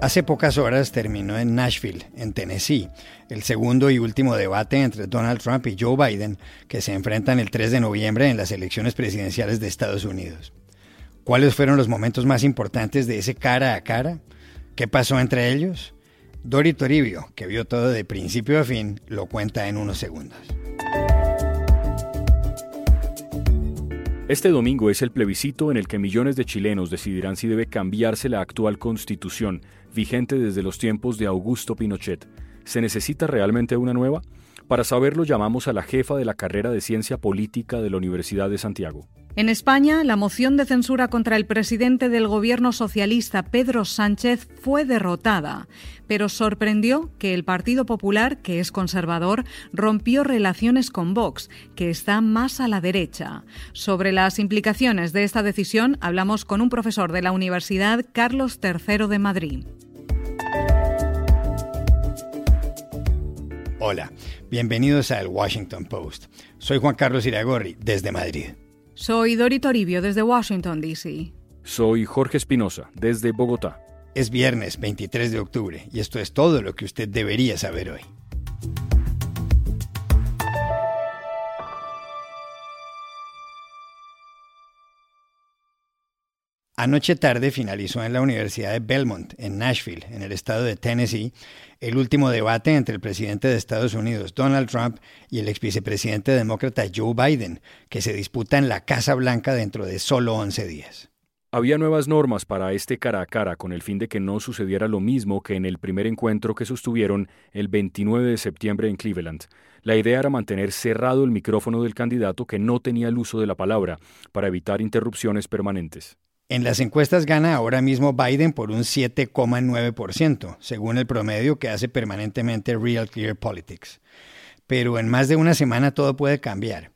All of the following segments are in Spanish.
Hace pocas horas terminó en Nashville, en Tennessee, el segundo y último debate entre Donald Trump y Joe Biden, que se enfrentan el 3 de noviembre en las elecciones presidenciales de Estados Unidos. ¿Cuáles fueron los momentos más importantes de ese cara a cara? ¿Qué pasó entre ellos? Dori Toribio, que vio todo de principio a fin, lo cuenta en unos segundos. Este domingo es el plebiscito en el que millones de chilenos decidirán si debe cambiarse la actual constitución vigente desde los tiempos de Augusto Pinochet. ¿Se necesita realmente una nueva? Para saberlo llamamos a la jefa de la carrera de Ciencia Política de la Universidad de Santiago. En España, la moción de censura contra el presidente del gobierno socialista, Pedro Sánchez, fue derrotada, pero sorprendió que el Partido Popular, que es conservador, rompió relaciones con Vox, que está más a la derecha. Sobre las implicaciones de esta decisión hablamos con un profesor de la Universidad Carlos III de Madrid. Hola, bienvenidos a El Washington Post. Soy Juan Carlos Iragorri, desde Madrid. Soy Dori Toribio, desde Washington, D.C. Soy Jorge Espinosa, desde Bogotá. Es viernes 23 de octubre y esto es todo lo que usted debería saber hoy. Anoche tarde finalizó en la Universidad de Belmont, en Nashville, en el estado de Tennessee, el último debate entre el presidente de Estados Unidos, Donald Trump, y el ex vicepresidente demócrata Joe Biden, que se disputa en la Casa Blanca dentro de solo 11 días. Había nuevas normas para este cara a cara con el fin de que no sucediera lo mismo que en el primer encuentro que sostuvieron el 29 de septiembre en Cleveland. La idea era mantener cerrado el micrófono del candidato que no tenía el uso de la palabra para evitar interrupciones permanentes. En las encuestas gana ahora mismo Biden por un 7,9%, según el promedio que hace permanentemente Real Clear Politics. Pero en más de una semana todo puede cambiar.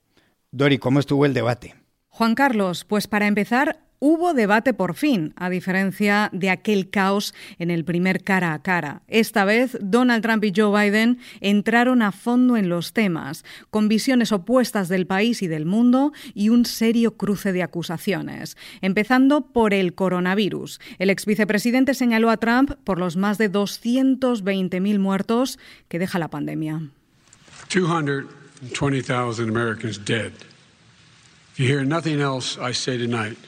Dori, ¿cómo estuvo el debate? Juan Carlos, pues para empezar, Hubo debate por fin, a diferencia de aquel caos en el primer cara a cara. Esta vez, Donald Trump y Joe Biden entraron a fondo en los temas, con visiones opuestas del país y del mundo y un serio cruce de acusaciones. Empezando por el coronavirus. El ex vicepresidente señaló a Trump por los más de 220.000 muertos que deja la pandemia. 220,000 Americans dead. If you hear nothing else I say tonight,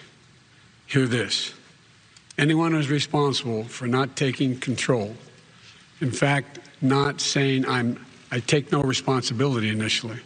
hear this. Anyone who's responsible for not taking control, in fact, not saying I'm, I take no responsibility initially,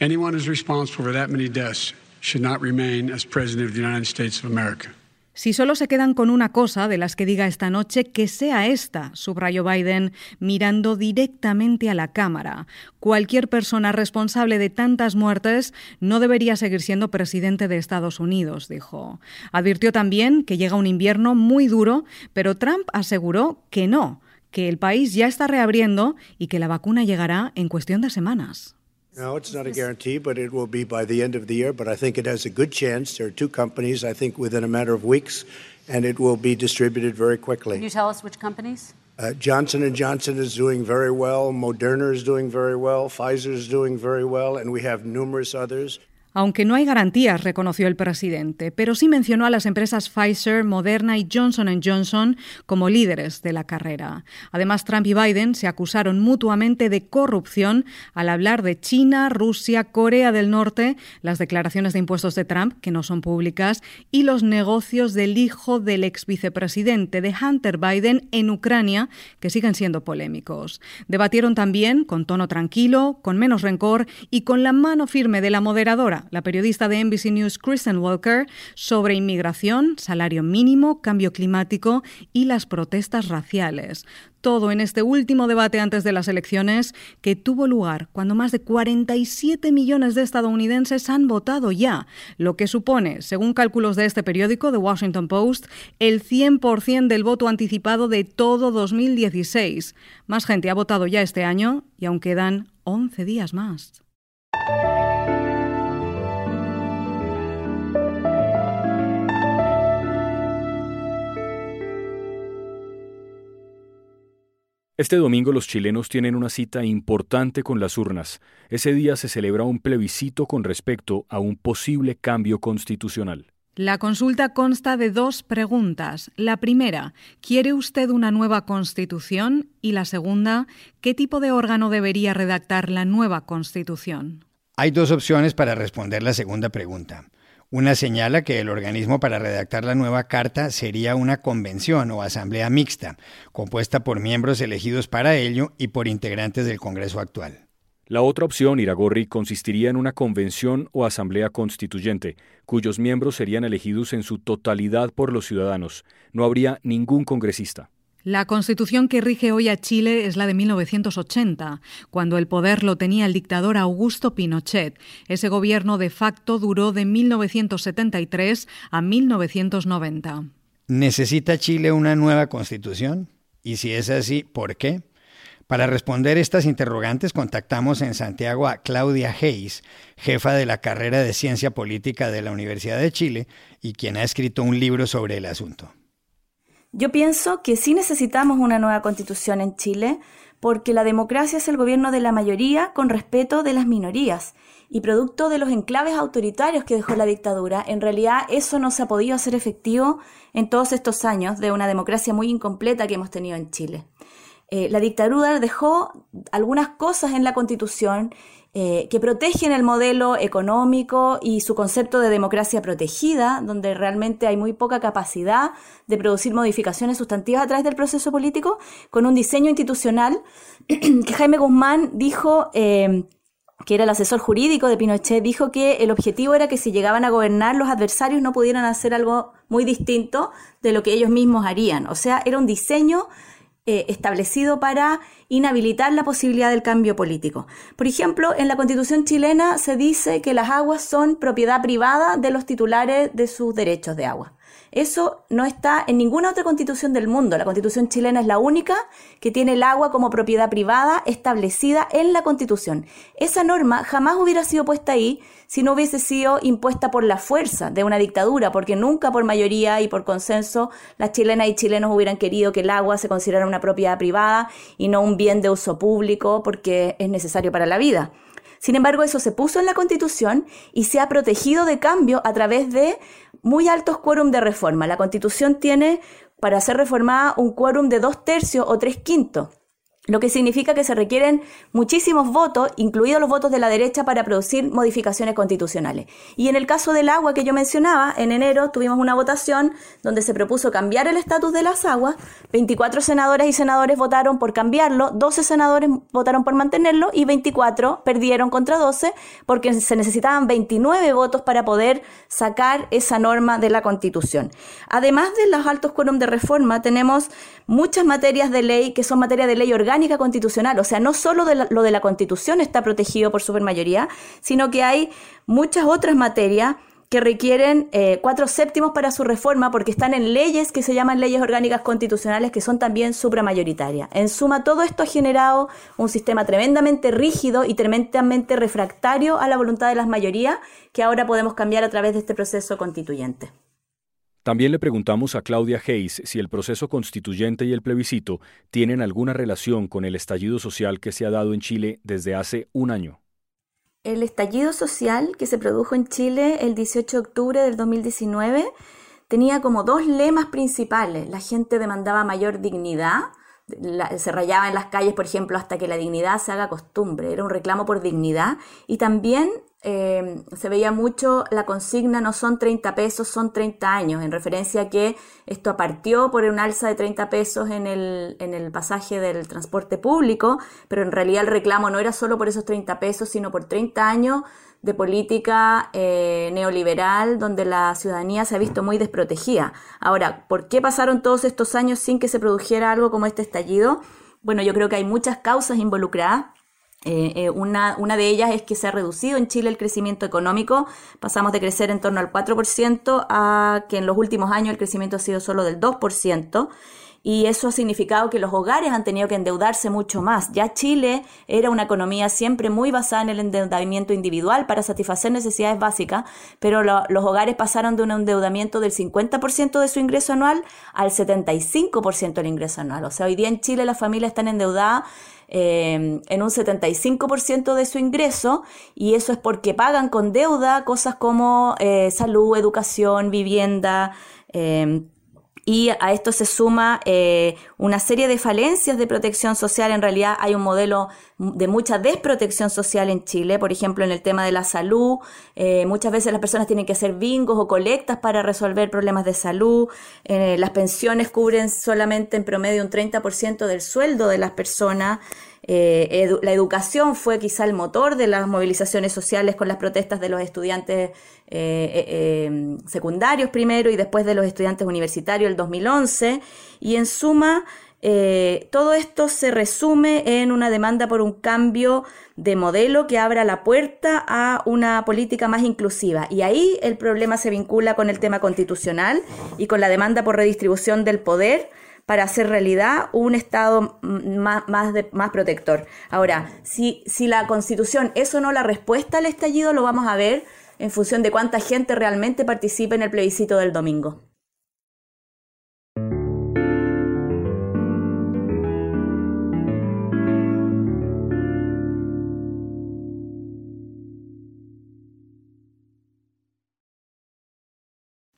anyone who's responsible for that many deaths should not remain as President of the United States of America. Si solo se quedan con una cosa de las que diga esta noche, que sea esta, subrayó Biden, mirando directamente a la Cámara. Cualquier persona responsable de tantas muertes no debería seguir siendo presidente de Estados Unidos, dijo. Advirtió también que llega un invierno muy duro, pero Trump aseguró que no, que el país ya está reabriendo y que la vacuna llegará en cuestión de semanas. No, it's not a guarantee, but it will be by the end of the year. But I think it has a good chance. There are two companies, I think, within a matter of weeks, and it will be distributed very quickly. Can you tell us which companies? Uh, Johnson and Johnson is doing very well. Moderna is doing very well. Pfizer is doing very well, and we have numerous others. Aunque no hay garantías, reconoció el presidente, pero sí mencionó a las empresas Pfizer, Moderna y Johnson Johnson como líderes de la carrera. Además, Trump y Biden se acusaron mutuamente de corrupción al hablar de China, Rusia, Corea del Norte, las declaraciones de impuestos de Trump, que no son públicas, y los negocios del hijo del ex vicepresidente de Hunter Biden en Ucrania, que siguen siendo polémicos. Debatieron también con tono tranquilo, con menos rencor y con la mano firme de la moderadora La periodista de NBC News, Kristen Walker, sobre inmigración, salario mínimo, cambio climático y las protestas raciales. Todo en este último debate antes de las elecciones que tuvo lugar cuando más de 47 millones de estadounidenses han votado ya, lo que supone, según cálculos de este periódico, The Washington Post, el 100% del voto anticipado de todo 2016. Más gente ha votado ya este año y aún quedan 11 días más. Este domingo los chilenos tienen una cita importante con las urnas. Ese día se celebra un plebiscito con respecto a un posible cambio constitucional. La consulta consta de dos preguntas. La primera, ¿quiere usted una nueva constitución? Y la segunda, ¿qué tipo de órgano debería redactar la nueva constitución? Hay dos opciones para responder la segunda pregunta. Una señala que el organismo para redactar la nueva carta sería una convención o asamblea mixta, compuesta por miembros elegidos para ello y por integrantes del Congreso actual. La otra opción, Iragorri, consistiría en una convención o asamblea constituyente, cuyos miembros serían elegidos en su totalidad por los ciudadanos. No habría ningún congresista. La constitución que rige hoy a Chile es la de 1980, cuando el poder lo tenía el dictador Augusto Pinochet. Ese gobierno de facto duró de 1973 a 1990. ¿Necesita Chile una nueva constitución? Y si es así, ¿por qué? Para responder estas interrogantes contactamos en Santiago a Claudia Hayes, jefa de la carrera de Ciencia Política de la Universidad de Chile y quien ha escrito un libro sobre el asunto. Yo pienso que sí necesitamos una nueva constitución en Chile porque la democracia es el gobierno de la mayoría con respeto de las minorías. Y producto de los enclaves autoritarios que dejó la dictadura, en realidad eso no se ha podido hacer efectivo en todos estos años de una democracia muy incompleta que hemos tenido en Chile. Eh, la dictadura dejó algunas cosas en la constitución eh, que protegen el modelo económico y su concepto de democracia protegida, donde realmente hay muy poca capacidad de producir modificaciones sustantivas a través del proceso político, con un diseño institucional que Jaime Guzmán dijo... Eh, que era el asesor jurídico de Pinochet, dijo que el objetivo era que si llegaban a gobernar los adversarios no pudieran hacer algo muy distinto de lo que ellos mismos harían. O sea, era un diseño eh, establecido para inhabilitar la posibilidad del cambio político. Por ejemplo, en la constitución chilena se dice que las aguas son propiedad privada de los titulares de sus derechos de agua. Eso no está en ninguna otra constitución del mundo. La constitución chilena es la única que tiene el agua como propiedad privada establecida en la constitución. Esa norma jamás hubiera sido puesta ahí si no hubiese sido impuesta por la fuerza de una dictadura, porque nunca por mayoría y por consenso las chilenas y chilenos hubieran querido que el agua se considerara una propiedad privada y no un bien de uso público porque es necesario para la vida. Sin embargo, eso se puso en la Constitución y se ha protegido de cambio a través de muy altos quórum de reforma. La Constitución tiene para ser reformada un quórum de dos tercios o tres quintos lo que significa que se requieren muchísimos votos, incluidos los votos de la derecha, para producir modificaciones constitucionales. Y en el caso del agua que yo mencionaba, en enero tuvimos una votación donde se propuso cambiar el estatus de las aguas, 24 senadores y senadores votaron por cambiarlo, 12 senadores votaron por mantenerlo y 24 perdieron contra 12 porque se necesitaban 29 votos para poder sacar esa norma de la Constitución. Además de los altos quórum de reforma, tenemos muchas materias de ley que son materia de ley orgánica orgánica constitucional. O sea, no solo lo de la constitución está protegido por supermayoría, sino que hay muchas otras materias que requieren eh, cuatro séptimos para su reforma porque están en leyes que se llaman leyes orgánicas constitucionales que son también supramayoritarias. En suma, todo esto ha generado un sistema tremendamente rígido y tremendamente refractario a la voluntad de las mayorías que ahora podemos cambiar a través de este proceso constituyente. También le preguntamos a Claudia Hayes si el proceso constituyente y el plebiscito tienen alguna relación con el estallido social que se ha dado en Chile desde hace un año. El estallido social que se produjo en Chile el 18 de octubre del 2019 tenía como dos lemas principales. La gente demandaba mayor dignidad, se rayaba en las calles, por ejemplo, hasta que la dignidad se haga costumbre. Era un reclamo por dignidad y también eh, se veía mucho la consigna no son 30 pesos, son 30 años, en referencia a que esto partió por un alza de 30 pesos en el, en el pasaje del transporte público, pero en realidad el reclamo no era solo por esos 30 pesos, sino por 30 años de política eh, neoliberal donde la ciudadanía se ha visto muy desprotegida. Ahora, ¿por qué pasaron todos estos años sin que se produjera algo como este estallido? Bueno, yo creo que hay muchas causas involucradas eh, eh, una, una, de ellas es que se ha reducido en Chile el crecimiento económico. Pasamos de crecer en torno al 4% a que en los últimos años el crecimiento ha sido solo del 2% y eso ha significado que los hogares han tenido que endeudarse mucho más. Ya Chile era una economía siempre muy basada en el endeudamiento individual para satisfacer necesidades básicas, pero los hogares pasaron de un endeudamiento del 50% de su ingreso anual al 75% del ingreso anual. O sea, hoy día en Chile las familias están endeudadas eh, en un 75% de su ingreso y eso es porque pagan con deuda cosas como eh, salud, educación, vivienda. Eh, y a esto se suma eh, una serie de falencias de protección social. En realidad hay un modelo de mucha desprotección social en Chile, por ejemplo, en el tema de la salud. Eh, muchas veces las personas tienen que hacer bingos o colectas para resolver problemas de salud. Eh, las pensiones cubren solamente en promedio un 30% del sueldo de las personas. Eh, la educación fue quizá el motor de las movilizaciones sociales con las protestas de los estudiantes eh, eh, em, secundarios primero y después de los estudiantes universitarios el 2011. Y en suma, todo esto se resume en una demanda por un cambio de modelo que abra la puerta a una política más inclusiva. Y ahí el problema se vincula con el tema constitucional y con la demanda por redistribución del poder para hacer realidad un Estado más, más, protector. Ahora, si, si la Constitución es o no la respuesta al estallido, lo vamos a ver en función de cuánta gente realmente participe en el plebiscito del domingo.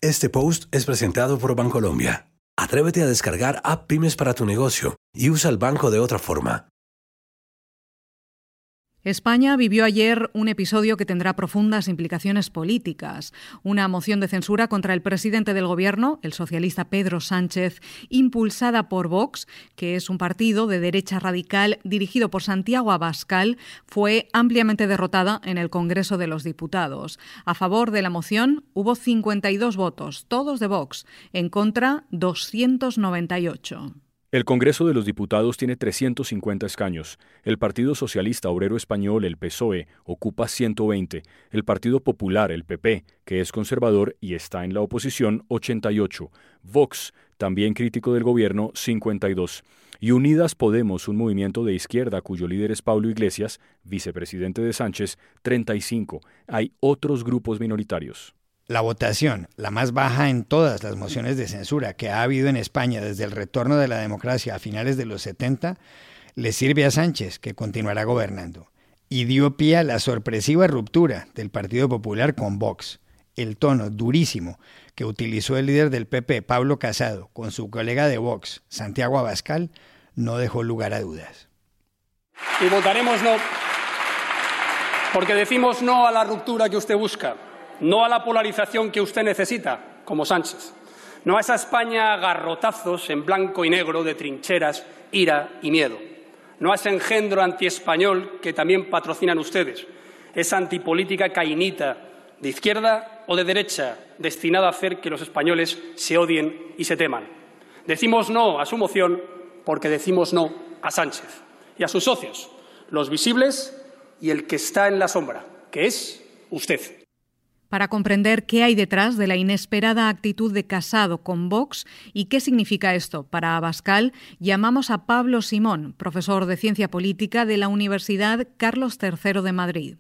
Este post es presentado por Bancolombia. Atrévete a descargar App Pymes para tu negocio y usa el banco de otra forma. España vivió ayer un episodio que tendrá profundas implicaciones políticas. Una moción de censura contra el presidente del Gobierno, el socialista Pedro Sánchez, impulsada por Vox, que es un partido de derecha radical dirigido por Santiago Abascal, fue ampliamente derrotada en el Congreso de los Diputados. A favor de la moción hubo 52 votos, todos de Vox, en contra 298. El Congreso de los Diputados tiene 350 escaños. El Partido Socialista Obrero Español, el PSOE, ocupa 120. El Partido Popular, el PP, que es conservador y está en la oposición, 88. Vox, también crítico del gobierno, 52. Y Unidas Podemos, un movimiento de izquierda cuyo líder es Pablo Iglesias, vicepresidente de Sánchez, 35. Hay otros grupos minoritarios. La votación, la más baja en todas las mociones de censura que ha habido en España desde el retorno de la democracia a finales de los 70, le sirve a Sánchez, que continuará gobernando. Y dio pie a la sorpresiva ruptura del Partido Popular con Vox. El tono durísimo que utilizó el líder del PP, Pablo Casado, con su colega de Vox, Santiago Abascal, no dejó lugar a dudas. Y votaremos no, porque decimos no a la ruptura que usted busca no a la polarización que usted necesita, como Sánchez, no a esa España a garrotazos en blanco y negro de trincheras, ira y miedo, no a ese engendro antiespañol que también patrocinan ustedes, esa antipolítica cainita de izquierda o de derecha destinada a hacer que los españoles se odien y se teman. Decimos no a su moción porque decimos no a Sánchez y a sus socios, los visibles y el que está en la sombra, que es usted para comprender qué hay detrás de la inesperada actitud de Casado con Vox y qué significa esto para Abascal, llamamos a Pablo Simón, profesor de Ciencia Política de la Universidad Carlos III de Madrid.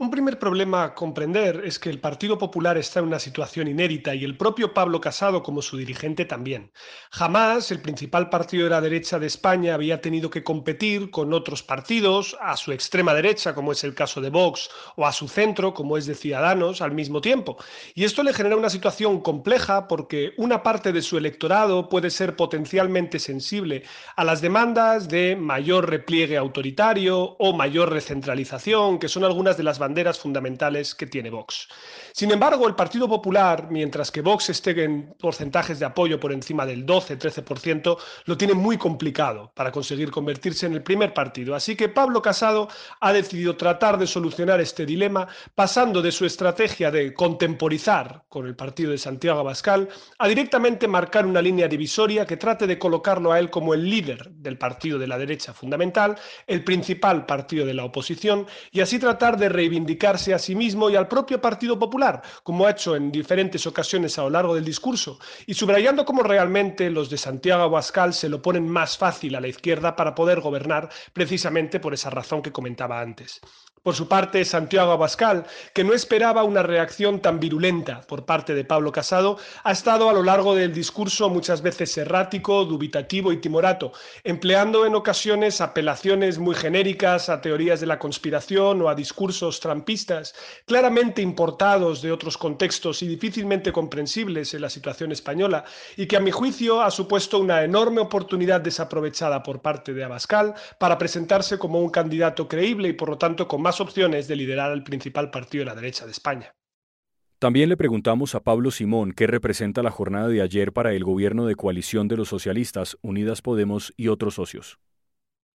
Un primer problema a comprender es que el Partido Popular está en una situación inédita y el propio Pablo Casado como su dirigente también. Jamás el principal partido de la derecha de España había tenido que competir con otros partidos, a su extrema derecha, como es el caso de Vox, o a su centro, como es de Ciudadanos, al mismo tiempo. Y esto le genera una situación compleja porque una parte de su electorado puede ser potencialmente sensible a las demandas de mayor repliegue autoritario o mayor recentralización, que son algunas de las fundamentales que tiene Vox. Sin embargo, el Partido Popular, mientras que Vox esté en porcentajes de apoyo por encima del 12-13%, lo tiene muy complicado para conseguir convertirse en el primer partido. Así que Pablo Casado ha decidido tratar de solucionar este dilema pasando de su estrategia de contemporizar con el partido de Santiago Abascal a directamente marcar una línea divisoria que trate de colocarlo a él como el líder del partido de la derecha fundamental, el principal partido de la oposición, y así tratar de reivindicarse a sí mismo y al propio Partido Popular, como ha hecho en diferentes ocasiones a lo largo del discurso, y subrayando cómo realmente los de Santiago Abascal se lo ponen más fácil a la izquierda para poder gobernar precisamente por esa razón que comentaba antes. Por su parte, Santiago Abascal, que no esperaba una reacción tan virulenta por parte de Pablo Casado, ha estado a lo largo del discurso muchas veces errático, dubitativo y timorato, empleando en ocasiones apelaciones muy genéricas a teorías de la conspiración o a discursos trampistas, claramente importados de otros contextos y difícilmente comprensibles en la situación española, y que a mi juicio ha supuesto una enorme oportunidad desaprovechada por parte de Abascal para presentarse como un candidato creíble y por lo tanto con más opciones de liderar el principal partido de la derecha de España. También le preguntamos a Pablo Simón qué representa la jornada de ayer para el gobierno de coalición de los socialistas, Unidas Podemos y otros socios.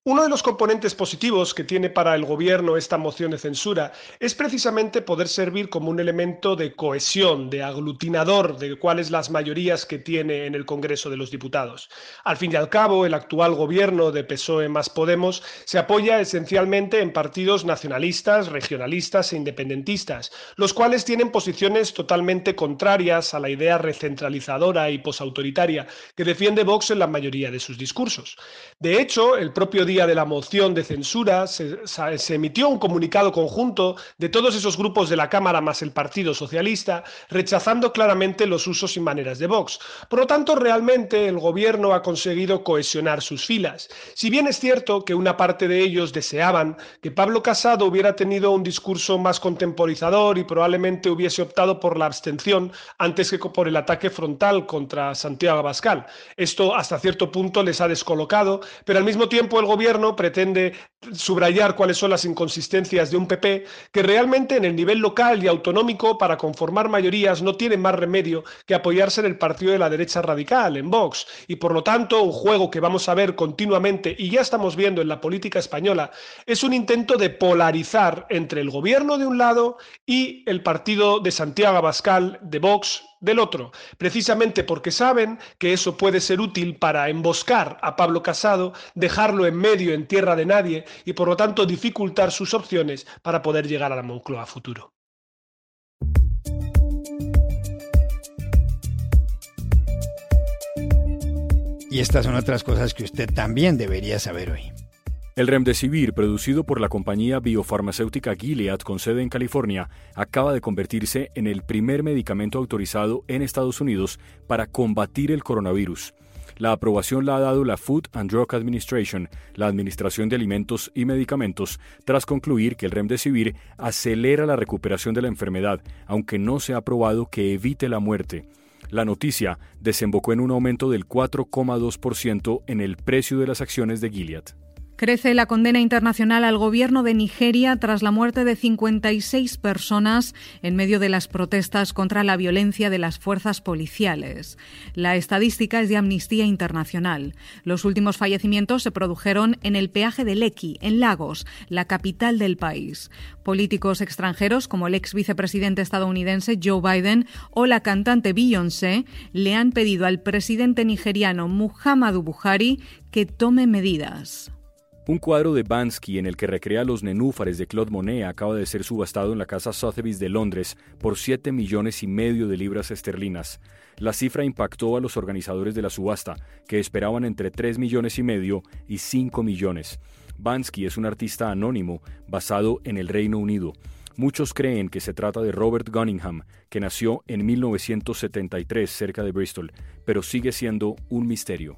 Uno de los componentes positivos que tiene para el Gobierno esta moción de censura es precisamente poder servir como un elemento de cohesión, de aglutinador de cuáles las mayorías que tiene en el Congreso de los Diputados. Al fin y al cabo, el actual Gobierno de PSOE más Podemos se apoya esencialmente en partidos nacionalistas, regionalistas e independentistas, los cuales tienen posiciones totalmente contrarias a la idea recentralizadora y posautoritaria que defiende Vox en la mayoría de sus discursos. De hecho, el propio de la moción de censura se, emitió un comunicado conjunto de todos esos grupos de la Cámara más el Partido Socialista, rechazando claramente los usos y maneras de Vox. Por lo tanto, realmente el gobierno ha conseguido cohesionar sus filas. Si bien es cierto que una parte de ellos deseaban que Pablo Casado hubiera tenido un discurso más contemporizador y probablemente hubiese optado por la abstención antes que por el ataque frontal contra Santiago Abascal. Esto hasta cierto punto les ha descolocado, pero al mismo tiempo el gobierno gobierno pretende subrayar cuáles son las inconsistencias de un PP que realmente en el nivel local y autonómico para conformar mayorías no tiene más remedio que apoyarse en el partido de la derecha radical, en Vox, y por lo tanto un juego que vamos a ver continuamente y ya estamos viendo en la política española es un intento de polarizar entre el gobierno de un lado y el partido de Santiago Abascal de Vox del otro, precisamente porque saben que eso puede ser útil para emboscar a Pablo Casado, dejarlo en medio en tierra de nadie y por lo tanto dificultar sus opciones para poder llegar a la Moncloa futuro. Y estas son otras cosas que usted también debería saber hoy. El Remdesivir, producido por la compañía biofarmacéutica Gilead con sede en California, acaba de convertirse en el primer medicamento autorizado en Estados Unidos para combatir el coronavirus. La aprobación la ha dado la Food and Drug Administration, la Administración de Alimentos y Medicamentos, tras concluir que el Remdesivir acelera la recuperación de la enfermedad, aunque no se ha probado que evite la muerte. La noticia desembocó en un aumento del 4,2% en el precio de las acciones de Gilead. Crece la condena internacional al gobierno de Nigeria tras la muerte de 56 personas en medio de las protestas contra la violencia de las fuerzas policiales. La estadística es de Amnistía Internacional. Los últimos fallecimientos se produjeron en el peaje de Lekki, en Lagos, la capital del país. Políticos extranjeros como el ex vicepresidente estadounidense Joe Biden o la cantante Beyoncé le han pedido al presidente nigeriano Muhammadu Buhari que tome medidas. Un cuadro de Bansky en el que recrea los nenúfares de Claude Monet acaba de ser subastado en la casa Sotheby's de Londres por 7 millones y medio de libras esterlinas. La cifra impactó a los organizadores de la subasta, que esperaban entre 3 millones y medio y 5 millones. Bansky es un artista anónimo basado en el Reino Unido. Muchos creen que se trata de Robert Gunningham, que nació en 1973 cerca de Bristol, pero sigue siendo un misterio.